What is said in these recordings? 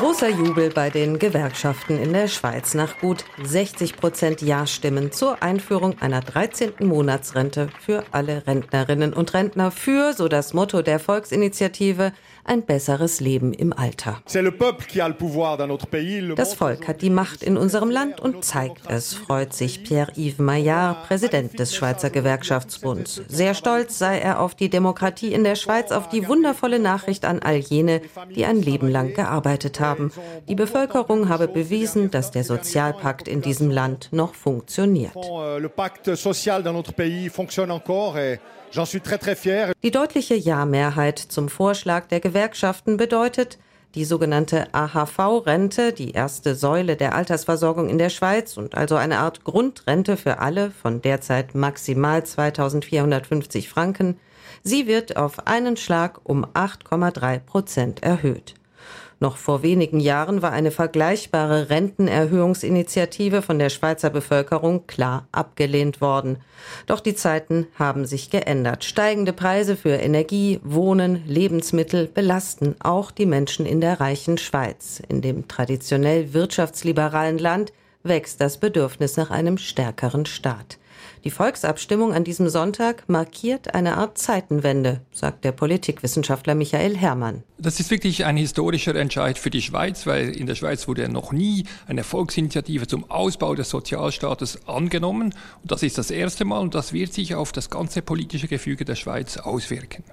Großer Jubel bei den Gewerkschaften in der Schweiz nach gut 60 Prozent Ja-Stimmen zur Einführung einer 13. Monatsrente für alle Rentnerinnen und Rentner für, so das Motto der Volksinitiative, ein besseres Leben im Alter. Das Volk hat die Macht in unserem Land und zeigt es, freut sich Pierre-Yves Maillard, Präsident des Schweizer Gewerkschaftsbunds. Sehr stolz sei er auf die Demokratie in der Schweiz, auf die wundervolle Nachricht an all jene, die ein Leben lang gearbeitet haben haben. Die Bevölkerung habe bewiesen, dass der Sozialpakt in diesem Land noch funktioniert. Die deutliche Ja-Mehrheit zum Vorschlag der Gewerkschaften bedeutet, die sogenannte AHV-Rente, die erste Säule der Altersversorgung in der Schweiz und also eine Art Grundrente für alle von derzeit maximal 2450 Franken, sie wird auf einen Schlag um 8,3 Prozent erhöht. Noch vor wenigen Jahren war eine vergleichbare Rentenerhöhungsinitiative von der Schweizer Bevölkerung klar abgelehnt worden. Doch die Zeiten haben sich geändert. Steigende Preise für Energie, Wohnen, Lebensmittel belasten auch die Menschen in der reichen Schweiz. In dem traditionell wirtschaftsliberalen Land wächst das Bedürfnis nach einem stärkeren Staat. Die Volksabstimmung an diesem Sonntag markiert eine Art Zeitenwende, sagt der Politikwissenschaftler Michael Herrmann. Das ist wirklich ein historischer Entscheid für die Schweiz, weil in der Schweiz wurde noch nie eine Volksinitiative zum Ausbau des Sozialstaates angenommen. Und das ist das erste Mal und das wird sich auf das ganze politische Gefüge der Schweiz auswirken.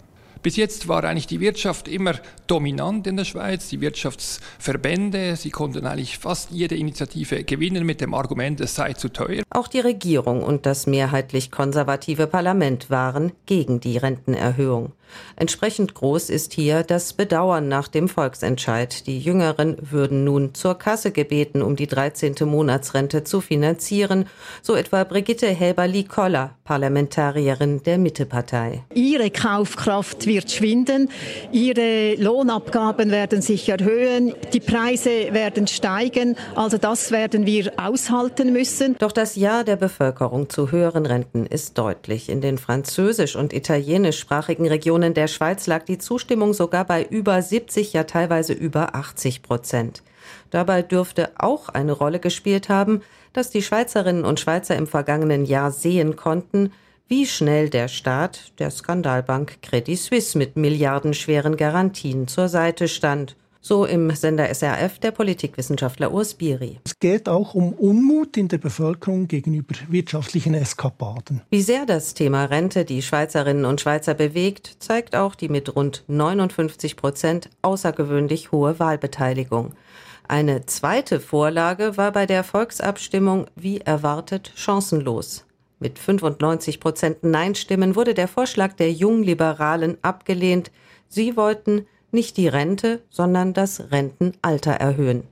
Bis jetzt war eigentlich die Wirtschaft immer dominant in der Schweiz, die Wirtschaftsverbände, sie konnten eigentlich fast jede Initiative gewinnen mit dem Argument, es sei zu teuer. Auch die Regierung und das mehrheitlich konservative Parlament waren gegen die Rentenerhöhung. Entsprechend groß ist hier das Bedauern nach dem Volksentscheid. Die Jüngeren würden nun zur Kasse gebeten, um die 13. Monatsrente zu finanzieren, so etwa Brigitte Häberli-Koller, Parlamentarierin der Mittepartei. Ihre Kaufkraft wird schwinden, ihre Lohnabgaben werden sich erhöhen, die Preise werden steigen, also das werden wir aushalten müssen. Doch das Ja der Bevölkerung zu höheren Renten ist deutlich. In den französisch- und italienischsprachigen Regionen Regionen der Schweiz lag die Zustimmung sogar bei über 70, ja teilweise über 80 Prozent. Dabei dürfte auch eine Rolle gespielt haben, dass die Schweizerinnen und Schweizer im vergangenen Jahr sehen konnten, wie schnell der Staat der Skandalbank Credit Suisse mit milliardenschweren Garantien zur Seite stand. So im Sender SRF der Politikwissenschaftler Urs Biri. Es geht auch um Unmut in der Bevölkerung gegenüber wirtschaftlichen Eskapaden. Wie sehr das Thema Rente die Schweizerinnen und Schweizer bewegt, zeigt auch die mit rund 59 Prozent außergewöhnlich hohe Wahlbeteiligung. Eine zweite Vorlage war bei der Volksabstimmung wie erwartet chancenlos. Mit 95 Prozent Nein-Stimmen wurde der Vorschlag der Jungliberalen abgelehnt. Sie wollten nicht die Rente, sondern das Rentenalter erhöhen.